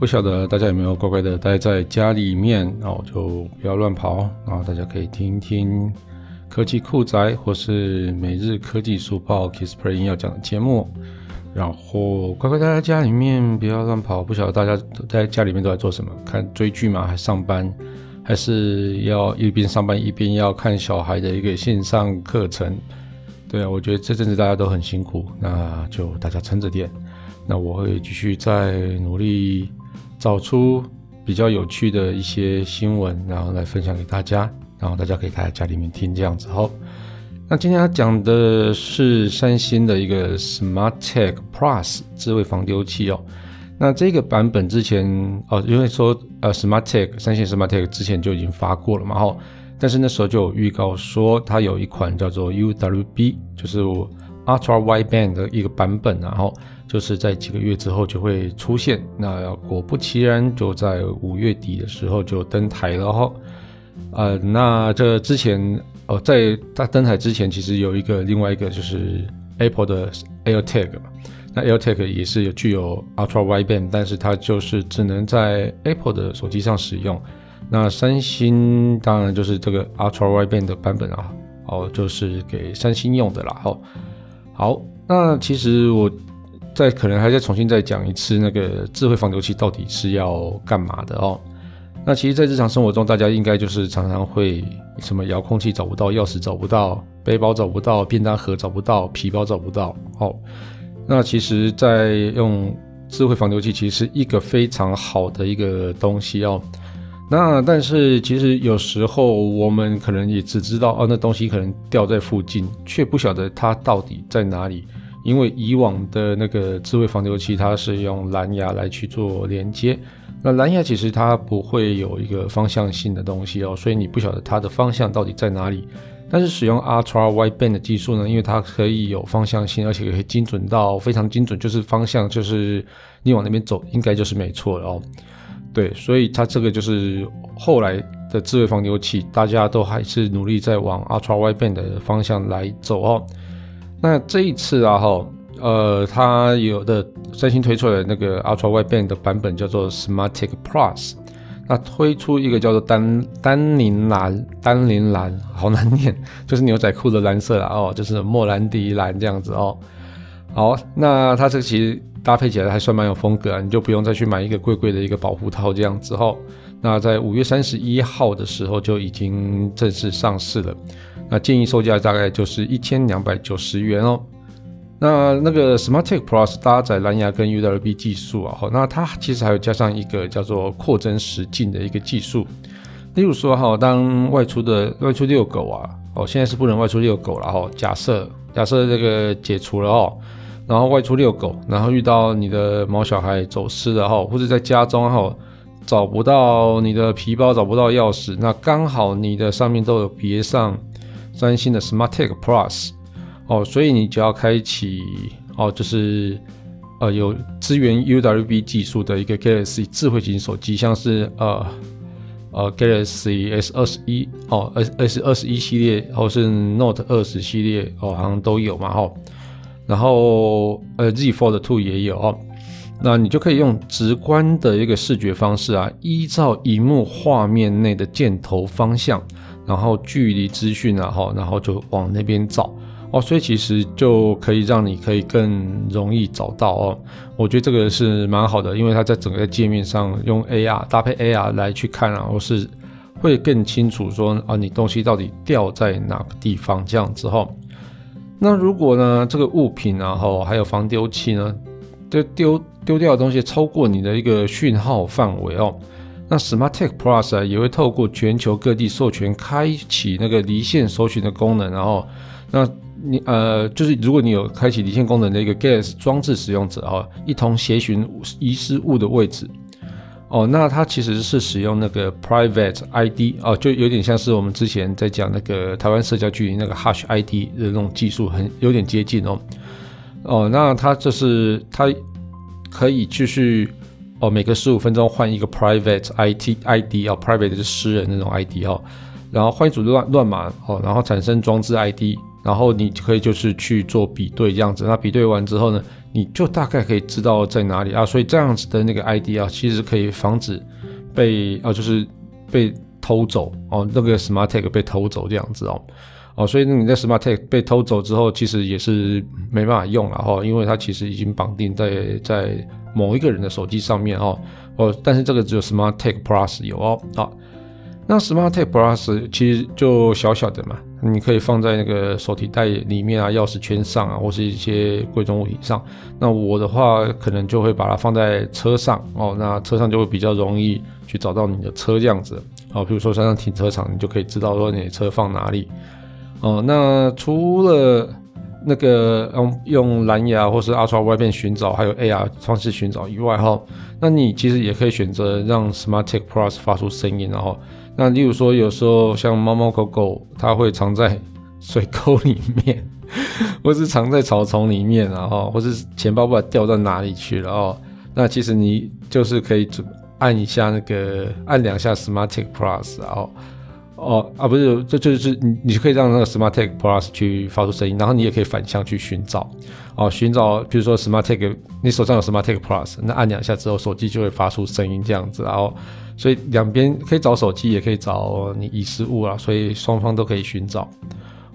不晓得大家有没有乖乖的待在家里面，然后就不要乱跑，然后大家可以听一听科技酷宅或是每日科技速报 Kissplay 要讲的节目，然后乖乖待在家里面，不要乱跑。不晓得大家在家里面都在做什么？看追剧吗？还上班？还是要一边上班一边要看小孩的一个线上课程？对啊，我觉得这阵子大家都很辛苦，那就大家撑着点。那我会继续再努力。找出比较有趣的一些新闻，然后来分享给大家，然后大家可以待在家里面听这样子。哦，那今天要讲的是三星的一个 SmartTag Plus 智慧防丢器哦。那这个版本之前哦，因为说呃 SmartTag 三星 SmartTag 之前就已经发过了嘛，哈，但是那时候就有预告说它有一款叫做 UWB，就是我 Ultra Wideband 的一个版本，然后。就是在几个月之后就会出现，那果不其然，就在五月底的时候就登台了哈。呃，那这之前哦，在它登台之前，其实有一个另外一个就是 Apple 的 AirTag 嘛。那 AirTag 也是有具有 Ultra Wideband，但是它就是只能在 Apple 的手机上使用。那三星当然就是这个 Ultra Wideband 的版本啊，哦，就是给三星用的啦。好，好，那其实我。再可能还再重新再讲一次，那个智慧防丢器到底是要干嘛的哦？那其实，在日常生活中，大家应该就是常常会什么遥控器找不到，钥匙找不到，背包找不到，便当盒找不到，皮包找不到。哦，那其实，在用智慧防丢器，其实是一个非常好的一个东西哦。那但是，其实有时候我们可能也只知道哦，那东西可能掉在附近，却不晓得它到底在哪里。因为以往的那个智慧防丢器，它是用蓝牙来去做连接，那蓝牙其实它不会有一个方向性的东西哦，所以你不晓得它的方向到底在哪里。但是使用 Ultra Wideband 的技术呢，因为它可以有方向性，而且可以精准到非常精准，就是方向就是你往那边走，应该就是没错了哦。对，所以它这个就是后来的智慧防丢器，大家都还是努力在往 Ultra Wideband 的方向来走哦。那这一次啊，哈，呃，它有的三星推出的那个 Ultra Wideband 的版本叫做 SmartTag Plus，那推出一个叫做丹丹宁蓝，丹宁蓝好难念，就是牛仔裤的蓝色啦，哦，就是莫兰迪蓝这样子哦。好，那它这个其实搭配起来还算蛮有风格啊，你就不用再去买一个贵贵的一个保护套这样子哦。那在五月三十一号的时候就已经正式上市了。那建议售价大概就是一千两百九十元哦。那那个 SmartTag Plus 搭载蓝牙跟 UWB 技术啊，好，那它其实还有加上一个叫做扩增实境的一个技术。例如说哈，当外出的外出遛狗啊，哦，现在是不能外出遛狗了哈。假设假设这个解除了哦，然后外出遛狗，然后遇到你的毛小孩走失了哈，或者在家中哈找不到你的皮包，找不到钥匙，那刚好你的上面都有别上。三星的 SmartTag Plus 哦，所以你只要开启哦，就是呃有支援 UWB 技术的一个 Galaxy 智慧型手机，像是呃呃 Galaxy S 二十一哦，S S 二十一系列，或是 Note 二十系列哦，好像都有嘛哈、哦。然后呃 Z Fold 2也有哦，那你就可以用直观的一个视觉方式啊，依照荧幕画面内的箭头方向。然后距离资讯啊，哈，然后就往那边找哦，所以其实就可以让你可以更容易找到哦。我觉得这个是蛮好的，因为它在整个界面上用 AR 搭配 AR 来去看，然后是会更清楚说啊，你东西到底掉在哪个地方这样子哈。那如果呢，这个物品然后还有防丢器呢，就丢丢掉的东西超过你的一个讯号范围哦。那 SmartTag Plus 啊，也会透过全球各地授权开启那个离线搜寻的功能，然后，那你呃，就是如果你有开启离线功能的一个 Gas 装置使用者啊，一同协寻遗失物的位置。哦，那它其实是使用那个 private ID 哦，就有点像是我们之前在讲那个台湾社交距离那个 hash ID 的那种技术，很有点接近哦。哦，那它就是它可以继续哦，每隔十五分钟换一个 private IT ID 哦，private 就是私人那种 ID 哦，然后换一组乱乱码哦，然后产生装置 ID，然后你可以就是去做比对这样子，那比对完之后呢，你就大概可以知道在哪里。啊，所以这样子的那个 ID 啊，其实可以防止被哦，就是被偷走。哦，那个 Smart Tag 被偷走这样子哦，哦，所以你在 Smart Tag 被偷走之后，其实也是没办法用了哈，因为它其实已经绑定在在某一个人的手机上面哦，哦，但是这个只有 Smart Tag Plus 有哦，好，那 Smart Tag Plus 其实就小小的嘛。你可以放在那个手提袋里面啊，钥匙圈上啊，或是一些贵重物品上。那我的话，可能就会把它放在车上哦。那车上就会比较容易去找到你的车这样子哦。比如说山上停车场，你就可以知道说你的车放哪里哦。那除了那个用用蓝牙或是 Ultra Wide 变寻找，还有 AR 方式寻找以外哈，那你其实也可以选择让 SmartTag Plus 发出声音，然后。那例如说，有时候像猫猫狗狗，它会藏在水沟里面，或是藏在草丛里面，然后或是钱包不知道掉到哪里去了哦。那其实你就是可以按一下那个，按两下 SmartTag Plus，然后哦啊不是，这就是你你可以让那个 SmartTag Plus 去发出声音，然后你也可以反向去寻找哦，寻找比如说 SmartTag，你手上有 SmartTag Plus，那按两下之后，手机就会发出声音这样子，然后。所以两边可以找手机，也可以找你遗失物啊，所以双方都可以寻找。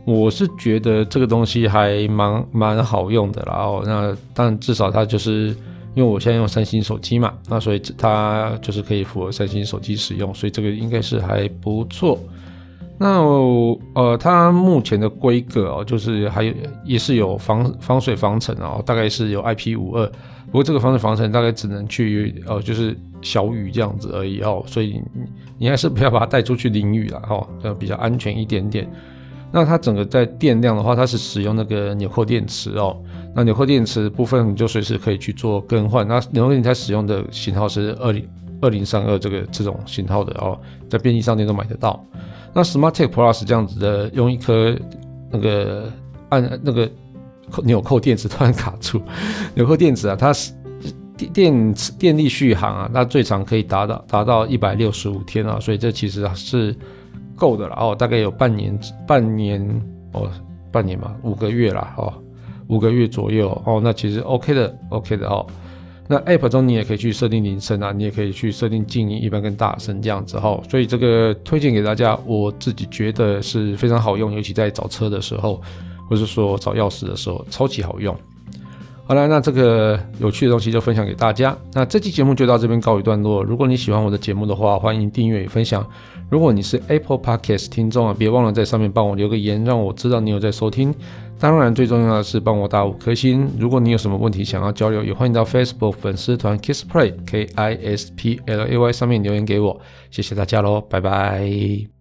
我是觉得这个东西还蛮蛮好用的啦。哦，那但至少它就是因为我现在用三星手机嘛，那所以它就是可以符合三星手机使用，所以这个应该是还不错。那呃，它目前的规格哦，就是还有也是有防防水防尘哦，大概是有 IP 五二，不过这个防水防尘大概只能去呃，就是。小雨这样子而已哦，所以你还是不要把它带出去淋雨了哦，要比较安全一点点。那它整个在电量的话，它是使用那个纽扣电池哦。那纽扣电池部分你就随时可以去做更换。那纽扣电池使用的型号是二零二零三二这个这种型号的哦，在便利商店都买得到。那 Smart Tech Plus 这样子的，用一颗那个按那个纽扣电池突然卡住，纽扣电池啊，它是。电电池电力续航啊，那最长可以达到达到一百六十五天啊，所以这其实是够的了哦，大概有半年半年哦，半年嘛，五个月啦哦，五个月左右哦，那其实 OK 的 OK 的哦。那 App 中你也可以去设定铃声啊，你也可以去设定静音、一般跟大声这样子哈、哦，所以这个推荐给大家，我自己觉得是非常好用，尤其在找车的时候，或是说找钥匙的时候，超级好用。好了，那这个有趣的东西就分享给大家。那这期节目就到这边告一段落。如果你喜欢我的节目的话，欢迎订阅与分享。如果你是 Apple Podcast 听众啊，别忘了在上面帮我留个言，让我知道你有在收听。当然，最重要的是帮我打五颗星。如果你有什么问题想要交流，也欢迎到 Facebook 粉丝团 Kiss Play K I S P L A Y 上面留言给我。谢谢大家喽，拜拜。